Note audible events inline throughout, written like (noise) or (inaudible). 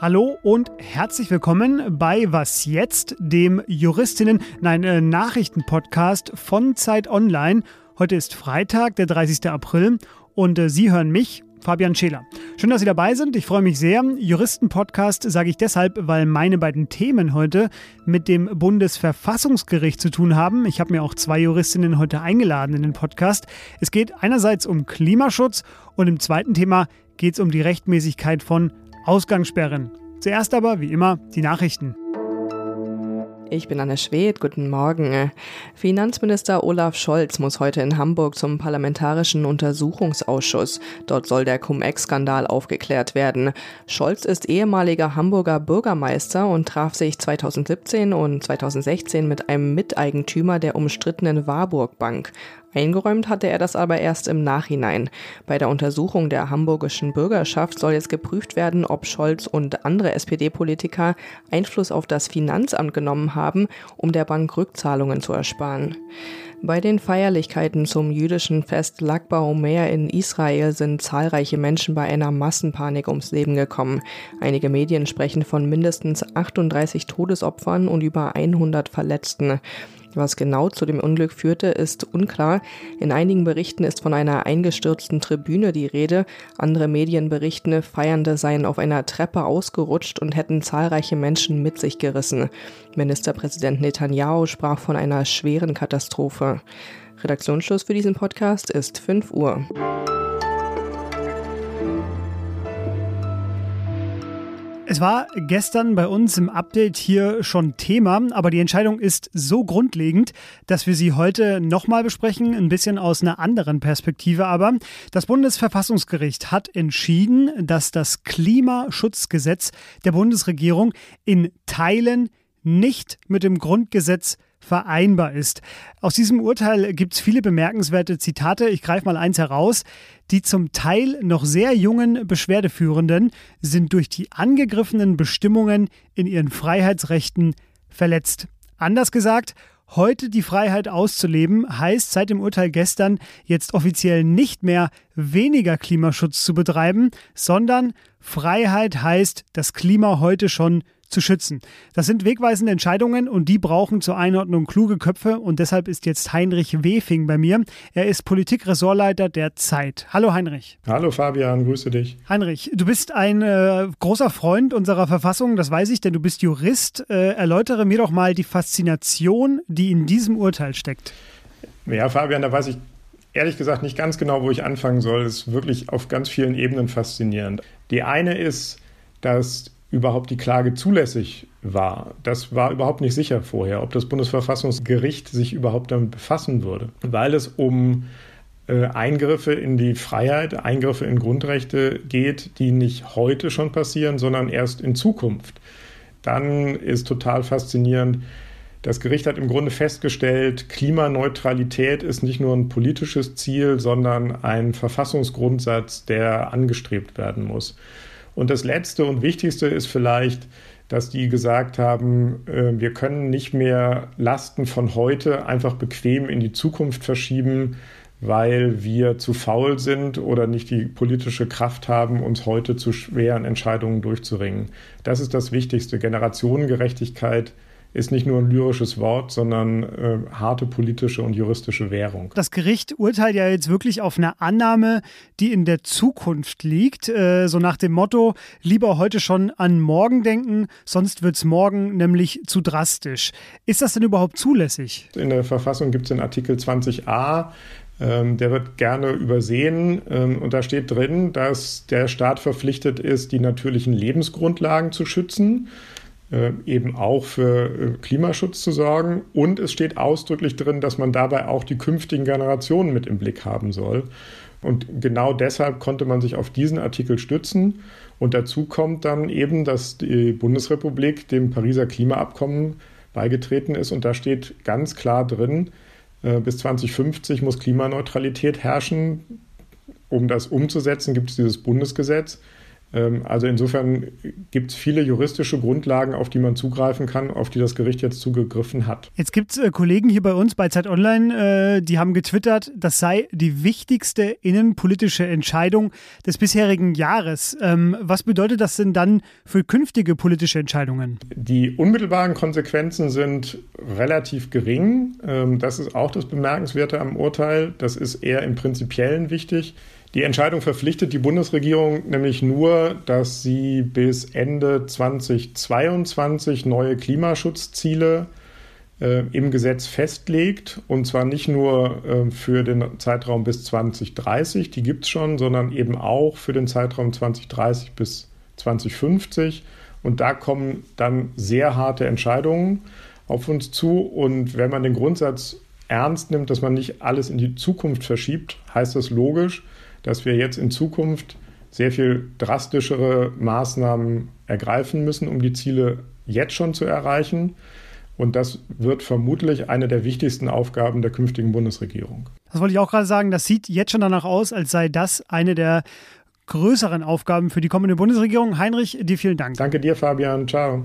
Hallo und herzlich willkommen bei Was jetzt, dem Juristinnen, nein, äh, Nachrichtenpodcast von Zeit Online. Heute ist Freitag, der 30. April und äh, Sie hören mich, Fabian Scheler. Schön, dass Sie dabei sind. Ich freue mich sehr. Juristenpodcast sage ich deshalb, weil meine beiden Themen heute mit dem Bundesverfassungsgericht zu tun haben. Ich habe mir auch zwei Juristinnen heute eingeladen in den Podcast. Es geht einerseits um Klimaschutz und im zweiten Thema geht es um die Rechtmäßigkeit von Ausgangssperren. Zuerst aber, wie immer, die Nachrichten. Ich bin Anne Schwedt, guten Morgen. Finanzminister Olaf Scholz muss heute in Hamburg zum Parlamentarischen Untersuchungsausschuss. Dort soll der Cum-Ex-Skandal aufgeklärt werden. Scholz ist ehemaliger Hamburger Bürgermeister und traf sich 2017 und 2016 mit einem Miteigentümer der umstrittenen Warburg Bank. Eingeräumt hatte er das aber erst im Nachhinein. Bei der Untersuchung der hamburgischen Bürgerschaft soll jetzt geprüft werden, ob Scholz und andere SPD-Politiker Einfluss auf das Finanzamt genommen haben, um der Bank Rückzahlungen zu ersparen. Bei den Feierlichkeiten zum jüdischen Fest Lag BaOmer in Israel sind zahlreiche Menschen bei einer Massenpanik ums Leben gekommen. Einige Medien sprechen von mindestens 38 Todesopfern und über 100 Verletzten. Was genau zu dem Unglück führte, ist unklar. In einigen Berichten ist von einer eingestürzten Tribüne die Rede. Andere Medien berichten, Feiernde seien auf einer Treppe ausgerutscht und hätten zahlreiche Menschen mit sich gerissen. Ministerpräsident Netanyahu sprach von einer schweren Katastrophe. Redaktionsschluss für diesen Podcast ist 5 Uhr. Es war gestern bei uns im Update hier schon Thema, aber die Entscheidung ist so grundlegend, dass wir sie heute nochmal besprechen, ein bisschen aus einer anderen Perspektive. Aber das Bundesverfassungsgericht hat entschieden, dass das Klimaschutzgesetz der Bundesregierung in Teilen nicht mit dem Grundgesetz vereinbar ist. Aus diesem Urteil gibt es viele bemerkenswerte Zitate. Ich greife mal eins heraus. Die zum Teil noch sehr jungen Beschwerdeführenden sind durch die angegriffenen Bestimmungen in ihren Freiheitsrechten verletzt. Anders gesagt, Heute die Freiheit auszuleben heißt seit dem Urteil gestern jetzt offiziell nicht mehr weniger Klimaschutz zu betreiben, sondern Freiheit heißt, das Klima heute schon zu schützen. Das sind wegweisende Entscheidungen und die brauchen zur Einordnung kluge Köpfe und deshalb ist jetzt Heinrich Wefing bei mir. Er ist Politikressortleiter der Zeit. Hallo Heinrich. Hallo Fabian, grüße dich. Heinrich, du bist ein äh, großer Freund unserer Verfassung, das weiß ich, denn du bist Jurist. Äh, erläutere mir doch mal die Faszination, die in diesem Urteil steckt. Ja, Fabian, da weiß ich ehrlich gesagt nicht ganz genau, wo ich anfangen soll. Es ist wirklich auf ganz vielen Ebenen faszinierend. Die eine ist, dass überhaupt die Klage zulässig war. Das war überhaupt nicht sicher vorher, ob das Bundesverfassungsgericht sich überhaupt damit befassen würde, weil es um äh, Eingriffe in die Freiheit, Eingriffe in Grundrechte geht, die nicht heute schon passieren, sondern erst in Zukunft. Dann ist total faszinierend, das Gericht hat im Grunde festgestellt, Klimaneutralität ist nicht nur ein politisches Ziel, sondern ein Verfassungsgrundsatz, der angestrebt werden muss. Und das Letzte und Wichtigste ist vielleicht, dass die gesagt haben, äh, wir können nicht mehr Lasten von heute einfach bequem in die Zukunft verschieben, weil wir zu faul sind oder nicht die politische Kraft haben, uns heute zu schweren Entscheidungen durchzuringen. Das ist das Wichtigste. Generationengerechtigkeit ist nicht nur ein lyrisches Wort, sondern äh, harte politische und juristische Währung. Das Gericht urteilt ja jetzt wirklich auf eine Annahme, die in der Zukunft liegt, äh, so nach dem Motto, lieber heute schon an morgen denken, sonst wird es morgen nämlich zu drastisch. Ist das denn überhaupt zulässig? In der Verfassung gibt es den Artikel 20a, ähm, der wird gerne übersehen ähm, und da steht drin, dass der Staat verpflichtet ist, die natürlichen Lebensgrundlagen zu schützen eben auch für äh, Klimaschutz zu sorgen. Und es steht ausdrücklich drin, dass man dabei auch die künftigen Generationen mit im Blick haben soll. Und genau deshalb konnte man sich auf diesen Artikel stützen. Und dazu kommt dann eben, dass die Bundesrepublik dem Pariser Klimaabkommen beigetreten ist. Und da steht ganz klar drin, äh, bis 2050 muss Klimaneutralität herrschen. Um das umzusetzen, gibt es dieses Bundesgesetz also insofern gibt es viele juristische Grundlagen, auf die man zugreifen kann, auf die das Gericht jetzt zugegriffen hat. Jetzt gibt es äh, Kollegen hier bei uns bei Zeit Online, äh, die haben getwittert, das sei die wichtigste innenpolitische Entscheidung des bisherigen Jahres. Ähm, was bedeutet das denn dann für künftige politische Entscheidungen? Die unmittelbaren Konsequenzen sind relativ gering. Ähm, das ist auch das Bemerkenswerte am Urteil. Das ist eher im Prinzipiellen wichtig. Die Entscheidung verpflichtet die Bundesregierung nämlich nur, dass sie bis Ende 2022 neue Klimaschutzziele äh, im Gesetz festlegt. Und zwar nicht nur äh, für den Zeitraum bis 2030, die gibt es schon, sondern eben auch für den Zeitraum 2030 bis 2050. Und da kommen dann sehr harte Entscheidungen auf uns zu. Und wenn man den Grundsatz ernst nimmt, dass man nicht alles in die Zukunft verschiebt, heißt das logisch, dass wir jetzt in Zukunft sehr viel drastischere Maßnahmen ergreifen müssen, um die Ziele jetzt schon zu erreichen. Und das wird vermutlich eine der wichtigsten Aufgaben der künftigen Bundesregierung. Das wollte ich auch gerade sagen. Das sieht jetzt schon danach aus, als sei das eine der größeren Aufgaben für die kommende Bundesregierung. Heinrich, dir vielen Dank. Danke dir, Fabian. Ciao.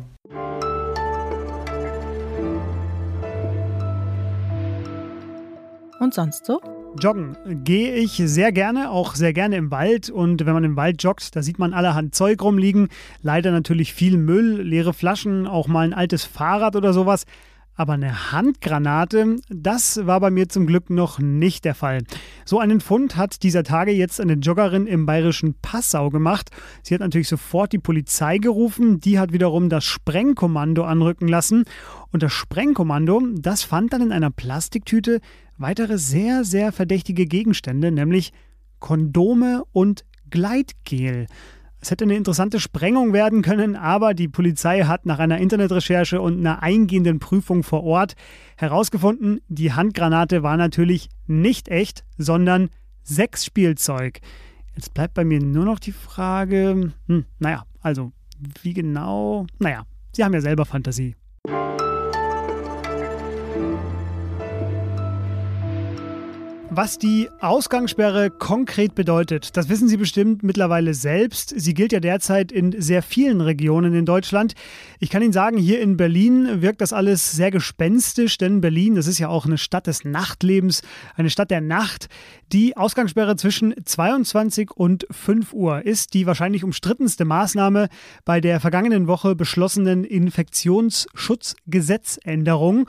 Und sonst so? Joggen gehe ich sehr gerne, auch sehr gerne im Wald. Und wenn man im Wald joggt, da sieht man allerhand Zeug rumliegen. Leider natürlich viel Müll, leere Flaschen, auch mal ein altes Fahrrad oder sowas. Aber eine Handgranate, das war bei mir zum Glück noch nicht der Fall. So einen Fund hat dieser Tage jetzt eine Joggerin im bayerischen Passau gemacht. Sie hat natürlich sofort die Polizei gerufen, die hat wiederum das Sprengkommando anrücken lassen. Und das Sprengkommando, das fand dann in einer Plastiktüte weitere sehr, sehr verdächtige Gegenstände, nämlich Kondome und Gleitgel. Es hätte eine interessante Sprengung werden können, aber die Polizei hat nach einer Internetrecherche und einer eingehenden Prüfung vor Ort herausgefunden, die Handgranate war natürlich nicht echt, sondern Sexspielzeug. Jetzt bleibt bei mir nur noch die Frage, hm, naja, also wie genau? Naja, Sie haben ja selber Fantasie. Was die Ausgangssperre konkret bedeutet, das wissen Sie bestimmt mittlerweile selbst. Sie gilt ja derzeit in sehr vielen Regionen in Deutschland. Ich kann Ihnen sagen, hier in Berlin wirkt das alles sehr gespenstisch, denn Berlin, das ist ja auch eine Stadt des Nachtlebens, eine Stadt der Nacht. Die Ausgangssperre zwischen 22 und 5 Uhr ist die wahrscheinlich umstrittenste Maßnahme bei der vergangenen Woche beschlossenen Infektionsschutzgesetzänderung.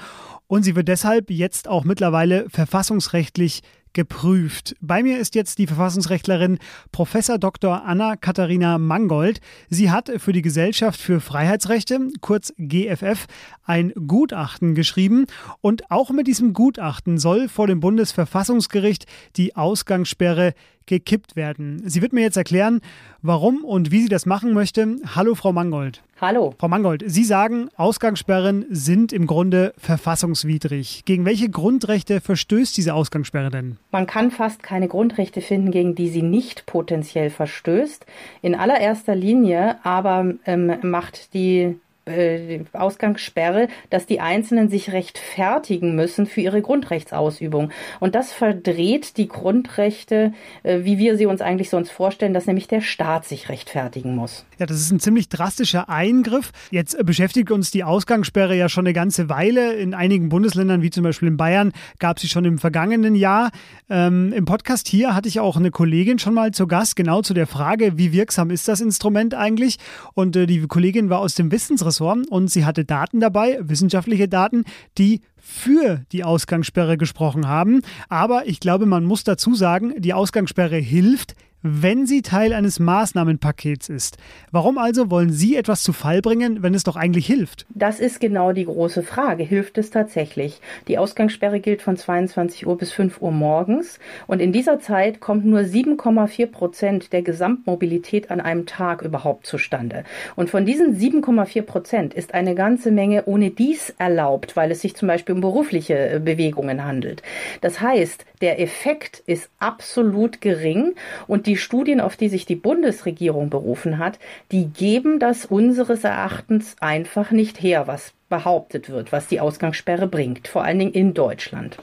Und sie wird deshalb jetzt auch mittlerweile verfassungsrechtlich geprüft. Bei mir ist jetzt die Verfassungsrechtlerin Professor Dr. Anna Katharina Mangold. Sie hat für die Gesellschaft für Freiheitsrechte, kurz GFF, ein Gutachten geschrieben und auch mit diesem Gutachten soll vor dem Bundesverfassungsgericht die Ausgangssperre gekippt werden. Sie wird mir jetzt erklären, warum und wie sie das machen möchte. Hallo, Frau Mangold. Hallo. Frau Mangold, Sie sagen, Ausgangssperren sind im Grunde verfassungswidrig. Gegen welche Grundrechte verstößt diese Ausgangssperre denn? Man kann fast keine Grundrechte finden, gegen die sie nicht potenziell verstößt. In allererster Linie aber ähm, macht die äh, Ausgangssperre, dass die Einzelnen sich rechtfertigen müssen für ihre Grundrechtsausübung. Und das verdreht die Grundrechte, äh, wie wir sie uns eigentlich sonst vorstellen, dass nämlich der Staat sich rechtfertigen muss. Ja, das ist ein ziemlich drastischer Eingriff. Jetzt beschäftigt uns die Ausgangssperre ja schon eine ganze Weile. In einigen Bundesländern, wie zum Beispiel in Bayern, gab sie schon im vergangenen Jahr. Ähm, Im Podcast hier hatte ich auch eine Kollegin schon mal zu Gast, genau zu der Frage, wie wirksam ist das Instrument eigentlich? Und äh, die Kollegin war aus dem Wissensressort Ressort und sie hatte Daten dabei, wissenschaftliche Daten, die für die Ausgangssperre gesprochen haben. Aber ich glaube, man muss dazu sagen, die Ausgangssperre hilft, wenn sie Teil eines Maßnahmenpakets ist. Warum also wollen Sie etwas zu Fall bringen, wenn es doch eigentlich hilft? Das ist genau die große Frage. Hilft es tatsächlich? Die Ausgangssperre gilt von 22 Uhr bis 5 Uhr morgens und in dieser Zeit kommt nur 7,4 Prozent der Gesamtmobilität an einem Tag überhaupt zustande. Und von diesen 7,4 Prozent ist eine ganze Menge ohne dies erlaubt, weil es sich zum Beispiel um berufliche äh, Bewegungen handelt. Das heißt, der Effekt ist absolut gering und die Studien, auf die sich die Bundesregierung berufen hat, die geben das unseres Erachtens einfach nicht her, was behauptet wird, was die Ausgangssperre bringt, vor allen Dingen in Deutschland.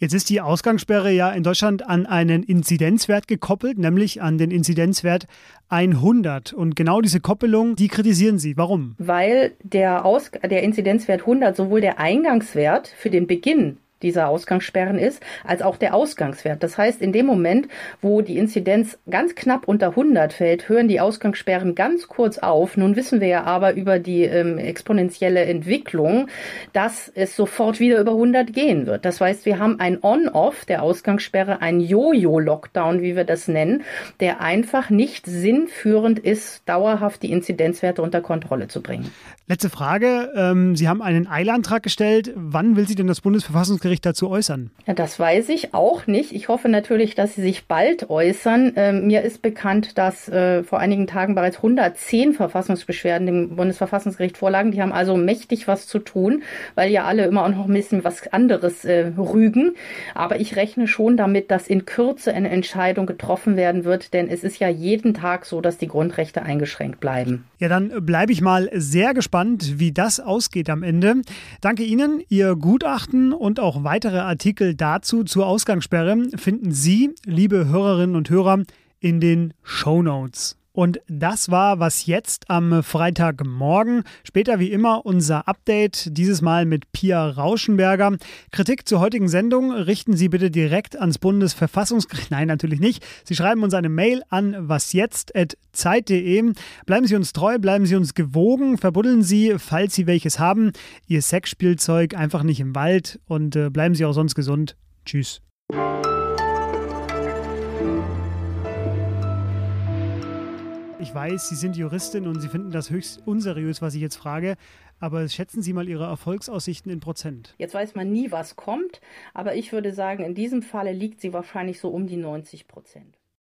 Jetzt ist die Ausgangssperre ja in Deutschland an einen Inzidenzwert gekoppelt, nämlich an den Inzidenzwert 100. Und genau diese Koppelung, die kritisieren Sie. Warum? Weil der, Aus der Inzidenzwert 100 sowohl der Eingangswert für den Beginn dieser Ausgangssperren ist, als auch der Ausgangswert. Das heißt, in dem Moment, wo die Inzidenz ganz knapp unter 100 fällt, hören die Ausgangssperren ganz kurz auf. Nun wissen wir ja aber über die ähm, exponentielle Entwicklung, dass es sofort wieder über 100 gehen wird. Das heißt, wir haben ein On-Off der Ausgangssperre, ein Jojo-Lockdown, wie wir das nennen, der einfach nicht sinnführend ist, dauerhaft die Inzidenzwerte unter Kontrolle zu bringen. Letzte Frage. Ähm, Sie haben einen Eilantrag gestellt. Wann will Sie denn das Bundesverfassungsgericht Bundesgericht dazu äußern? Ja, das weiß ich auch nicht. Ich hoffe natürlich, dass Sie sich bald äußern. Ähm, mir ist bekannt, dass äh, vor einigen Tagen bereits 110 Verfassungsbeschwerden dem Bundesverfassungsgericht vorlagen. Die haben also mächtig was zu tun, weil ja alle immer auch noch ein bisschen was anderes äh, rügen. Aber ich rechne schon damit, dass in Kürze eine Entscheidung getroffen werden wird, denn es ist ja jeden Tag so, dass die Grundrechte eingeschränkt bleiben. Ja, dann bleibe ich mal sehr gespannt, wie das ausgeht am Ende. Danke Ihnen, Ihr Gutachten und auch weitere Artikel dazu zur Ausgangssperre finden Sie, liebe Hörerinnen und Hörer, in den Show Notes. Und das war was jetzt am Freitagmorgen. Später wie immer unser Update, dieses Mal mit Pia Rauschenberger. Kritik zur heutigen Sendung richten Sie bitte direkt ans Bundesverfassungsgericht. (laughs) Nein, natürlich nicht. Sie schreiben uns eine Mail an wasjetzt.zeit.de. Bleiben Sie uns treu, bleiben Sie uns gewogen, verbuddeln Sie, falls Sie welches haben, Ihr Sexspielzeug einfach nicht im Wald und äh, bleiben Sie auch sonst gesund. Tschüss. Ich weiß, Sie sind Juristin und Sie finden das höchst unseriös, was ich jetzt frage. Aber schätzen Sie mal Ihre Erfolgsaussichten in Prozent. Jetzt weiß man nie, was kommt. Aber ich würde sagen, in diesem Falle liegt sie wahrscheinlich so um die 90 Prozent.